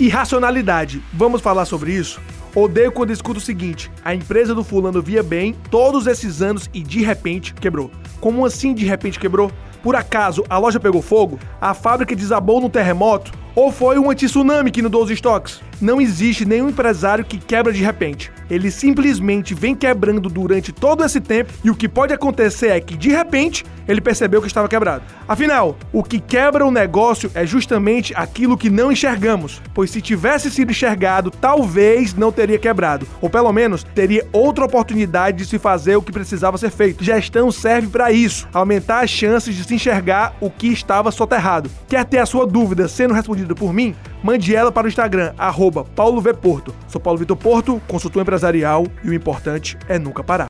Irracionalidade. Vamos falar sobre isso? Odeio quando escuto o seguinte: a empresa do fulano via bem todos esses anos e de repente quebrou. Como assim de repente quebrou? Por acaso a loja pegou fogo? A fábrica desabou no terremoto? Ou foi um tsunami que inundou os estoques? Não existe nenhum empresário que quebra de repente. Ele simplesmente vem quebrando durante todo esse tempo e o que pode acontecer é que de repente ele percebeu que estava quebrado. Afinal, o que quebra o negócio é justamente aquilo que não enxergamos, pois se tivesse sido enxergado, talvez não teria quebrado, ou pelo menos teria outra oportunidade de se fazer o que precisava ser feito. Gestão serve para isso, aumentar as chances de se enxergar o que estava soterrado. Quer ter a sua dúvida sendo respondida por mim? Mande ela para o Instagram, arroba Paulo V. Porto. Sou Paulo Vitor Porto, consultor empresarial e o importante é nunca parar.